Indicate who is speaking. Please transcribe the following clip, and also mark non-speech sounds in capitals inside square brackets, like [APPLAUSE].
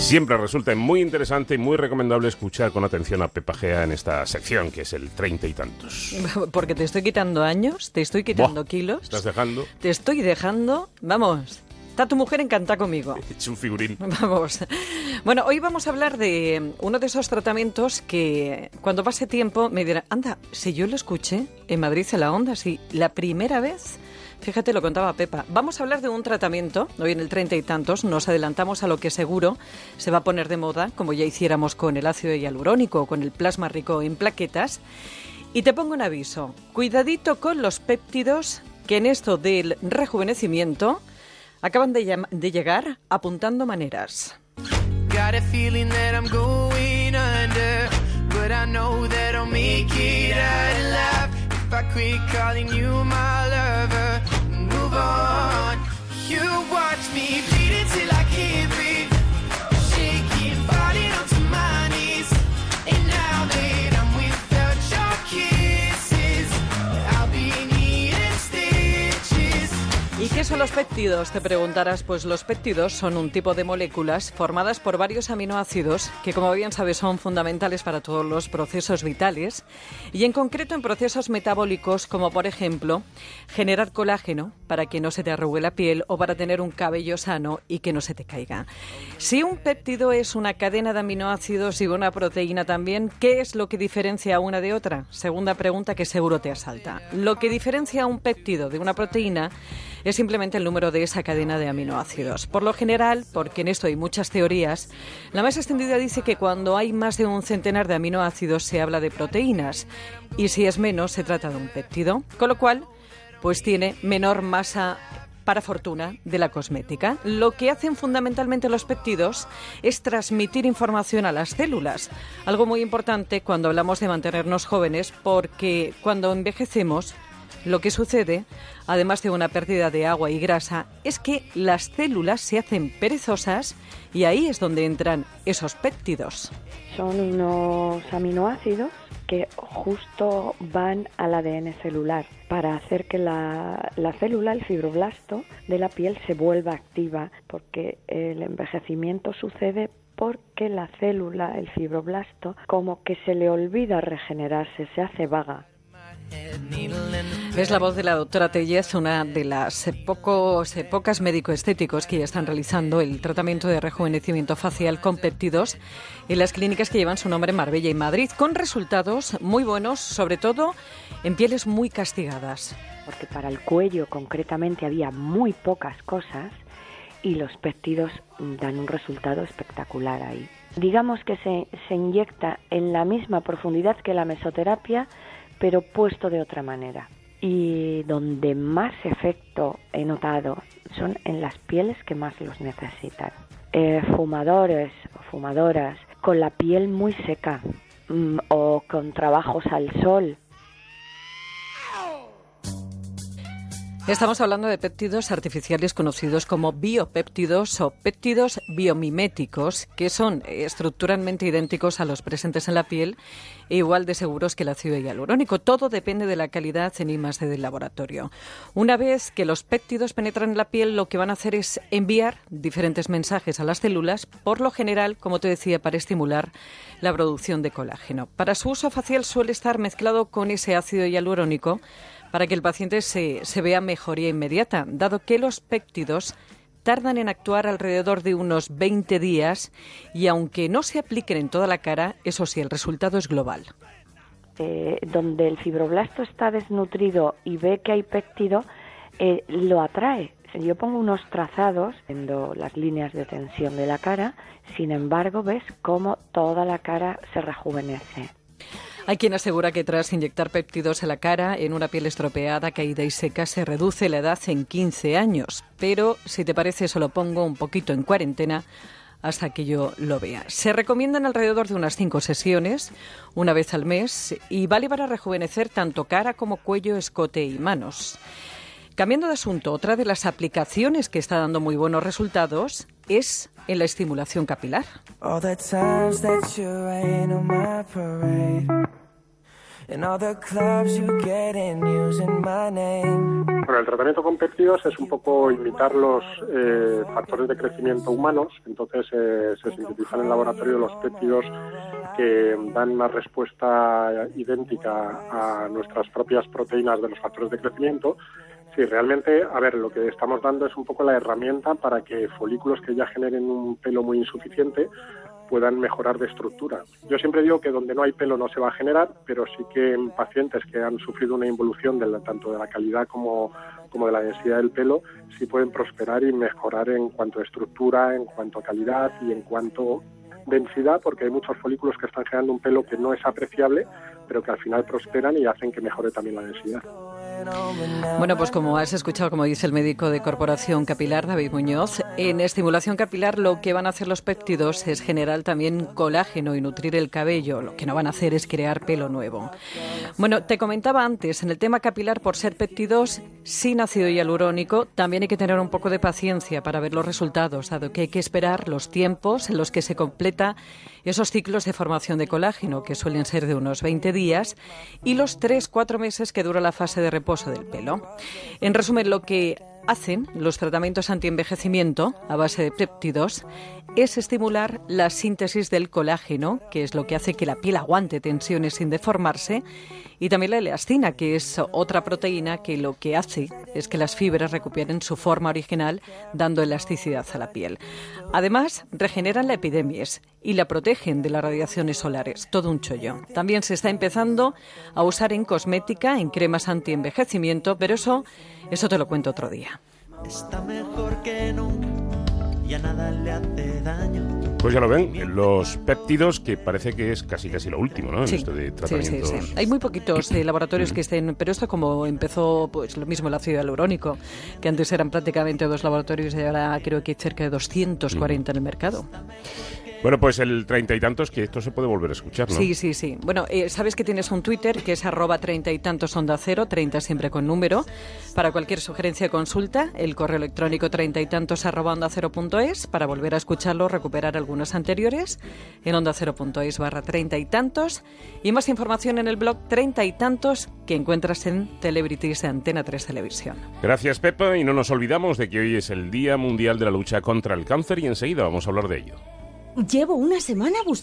Speaker 1: Siempre resulta muy interesante y muy recomendable escuchar con atención a Pepa Gea en esta sección, que es el treinta y tantos. [LAUGHS]
Speaker 2: Porque te estoy quitando años, te estoy quitando
Speaker 1: Buah,
Speaker 2: kilos.
Speaker 1: ¿Estás dejando?
Speaker 2: Te estoy dejando. Vamos. Está tu mujer encantada conmigo. [LAUGHS]
Speaker 1: Es un figurín. [LAUGHS]
Speaker 2: Vamos. Bueno, hoy vamos a hablar de uno de esos tratamientos que cuando pase tiempo me dirán, anda, si yo lo escuché en Madrid en la onda, sí, la primera vez. Fíjate, lo contaba Pepa. Vamos a hablar de un tratamiento, hoy en el treinta y tantos, nos adelantamos a lo que seguro se va a poner de moda, como ya hiciéramos con el ácido hialurónico o con el plasma rico en plaquetas. Y te pongo un aviso, cuidadito con los péptidos que en esto del rejuvenecimiento acaban de, llegar apuntando maneras.
Speaker 3: I quit calling you my lover. Move on. You watch
Speaker 2: son los péptidos? Te preguntarás. Pues los péptidos son un tipo de moléculas formadas por varios aminoácidos que, como bien sabes, son fundamentales para todos los procesos vitales y, en concreto, en procesos metabólicos como, por ejemplo, generar colágeno para que no se te arrugue la piel o para tener un cabello sano y que no se te caiga. Si un péptido es una cadena de aminoácidos y una proteína también, ¿qué es lo que diferencia una de otra? Segunda pregunta que seguro te asalta. Lo que diferencia un péptido de una proteína es simplemente el número de esa cadena de aminoácidos. Por lo general, porque en esto hay muchas teorías, la más extendida dice que cuando hay más de un centenar de aminoácidos se habla de proteínas y si es menos se trata de un péptido, con lo cual pues tiene menor masa para fortuna de la cosmética. Lo que hacen fundamentalmente los péptidos es transmitir información a las células, algo muy importante cuando hablamos de mantenernos jóvenes porque cuando envejecemos lo que sucede, además de una pérdida de agua y grasa, es que las células se hacen perezosas y ahí es donde entran esos péptidos.
Speaker 4: Son unos aminoácidos que justo van al ADN celular para hacer que la, la célula, el fibroblasto de la piel se vuelva activa, porque el envejecimiento sucede porque la célula, el fibroblasto, como que se le olvida regenerarse, se hace vaga.
Speaker 2: Es la voz de la doctora Tellez, una de las pocos, pocas médico-estéticos que ya están realizando el tratamiento de rejuvenecimiento facial con péptidos en las clínicas que llevan su nombre en Marbella y Madrid, con resultados muy buenos, sobre todo en pieles muy castigadas.
Speaker 4: porque para el cuello concretamente había muy pocas cosas y los péptidos dan un resultado espectacular ahí. Digamos que se, se inyecta en la misma profundidad que la mesoterapia, pero puesto de otra manera. Y donde más efecto he notado son en las pieles que más los necesitan. Eh, fumadores o fumadoras con la piel muy seca mm, o con trabajos al sol
Speaker 2: Estamos hablando de péptidos artificiales conocidos como biopéptidos o péptidos biomiméticos, que son estructuralmente idénticos a los presentes en la piel e igual de seguros que el ácido hialurónico. Todo depende de la calidad en I+D del laboratorio. Una vez que los péptidos penetran en la piel, lo que van a hacer es enviar diferentes mensajes a las células, por lo general, como te decía, para estimular la producción de colágeno. Para su uso facial suele estar mezclado con ese ácido hialurónico para que el paciente se, se vea mejoría inmediata, dado que los péptidos tardan en actuar alrededor de unos 20 días y aunque no se apliquen en toda la cara, eso sí, el resultado es global.
Speaker 4: eh, donde el fibroblasto está desnutrido y ve que hay péptido, eh, lo atrae. Yo pongo unos trazados viendo las líneas de tensión de la cara, sin embargo ves cómo toda la cara se rejuvenece.
Speaker 2: Hay quien asegura que tras inyectar péptidos en la cara, en una piel estropeada, caída y seca, se reduce la edad en 15 años. Pero, si te parece, eso lo pongo un poquito en cuarentena hasta que yo lo vea. Se recomiendan alrededor de unas cinco sesiones, una vez al mes, y vale para rejuvenecer tanto cara como cuello, escote y manos. Cambiando de asunto, otra de las aplicaciones que está dando muy buenos resultados es en la estimulación capilar.
Speaker 5: Bueno, el tratamiento con péptidos es un poco imitar los eh, factores de crecimiento humanos, entonces eh, se sintetizan en el laboratorio los péptidos que dan una respuesta idéntica a nuestras propias proteínas de los factores de crecimiento. Sí, realmente, a ver, lo que estamos dando es un poco la herramienta para que folículos que ya generen un pelo muy insuficiente puedan mejorar de estructura. Yo siempre digo que donde no hay pelo no se va a generar, pero sí que en pacientes que han sufrido una involución de la, tanto de la calidad como, como de la densidad del pelo, sí pueden prosperar y mejorar en cuanto a estructura, en cuanto a calidad y en cuanto densidad, porque hay muchos folículos que están generando un pelo que no es apreciable, pero que al final prosperan y hacen que mejore también la densidad.
Speaker 2: Bueno, pues como has escuchado, como dice el médico de Corporación Capilar, David Muñoz, en estimulación capilar lo que van a hacer los péptidos es generar también colágeno y nutrir el cabello. Lo que no van a hacer es crear pelo nuevo. Bueno, te comentaba antes, en el tema capilar, por ser péptidos sin ácido hialurónico, también hay que tener un poco de paciencia para ver los resultados, dado que hay que esperar los tiempos en los que se completa esos ciclos de formación de colágeno, que suelen ser de unos 20 días, y los 3-4 meses que dura la fase de reposo del pelo. En resumen, lo que hacen los tratamientos antienvejecimiento a base de péptidos es estimular la síntesis del colágeno, que es lo que hace que la piel aguante tensiones sin deformarse, y también la elastina, que es otra proteína que lo que hace es que las fibras recuperen su forma original, dando elasticidad a la piel. Además, regeneran la epidemies y la protegen de las radiaciones solares, todo un chollo. También se está empezando a usar en cosmética, en cremas antienvejecimiento, pero eso, eso te lo cuento otro día.
Speaker 3: Está mejor que nunca, ya nada le hace daño.
Speaker 1: Pues ya lo ven, los péptidos, que parece que es casi casi lo último, ¿no? En esto de
Speaker 2: sí, sí,
Speaker 1: tratamientos.
Speaker 2: sí. Hay muy poquitos eh, laboratorios que estén, pero esto como empezó, pues lo mismo el ácido hialurónico, que antes eran prácticamente dos laboratorios y ahora creo que hay cerca de 240 en el mercado.
Speaker 1: Bueno, pues el treinta y tantos, que esto se puede volver a escuchar, ¿no?
Speaker 2: Sí, sí, sí. Bueno, eh, sabes que tienes un Twitter que es arroba treinta y tantos onda cero, treinta siempre con número. Para cualquier sugerencia o consulta, el correo electrónico treinta y tantos arroba onda cero punto es. Para volver a escucharlo, recuperar algunos anteriores en onda cero punto es barra treinta y tantos. Y más información en el blog treinta y tantos que encuentras en Celebrities de Antena 3 Televisión.
Speaker 1: Gracias, Pepa, y no nos olvidamos de que hoy es el Día Mundial de la Lucha contra el Cáncer y enseguida vamos a hablar de ello.
Speaker 6: Llevo una semana buscando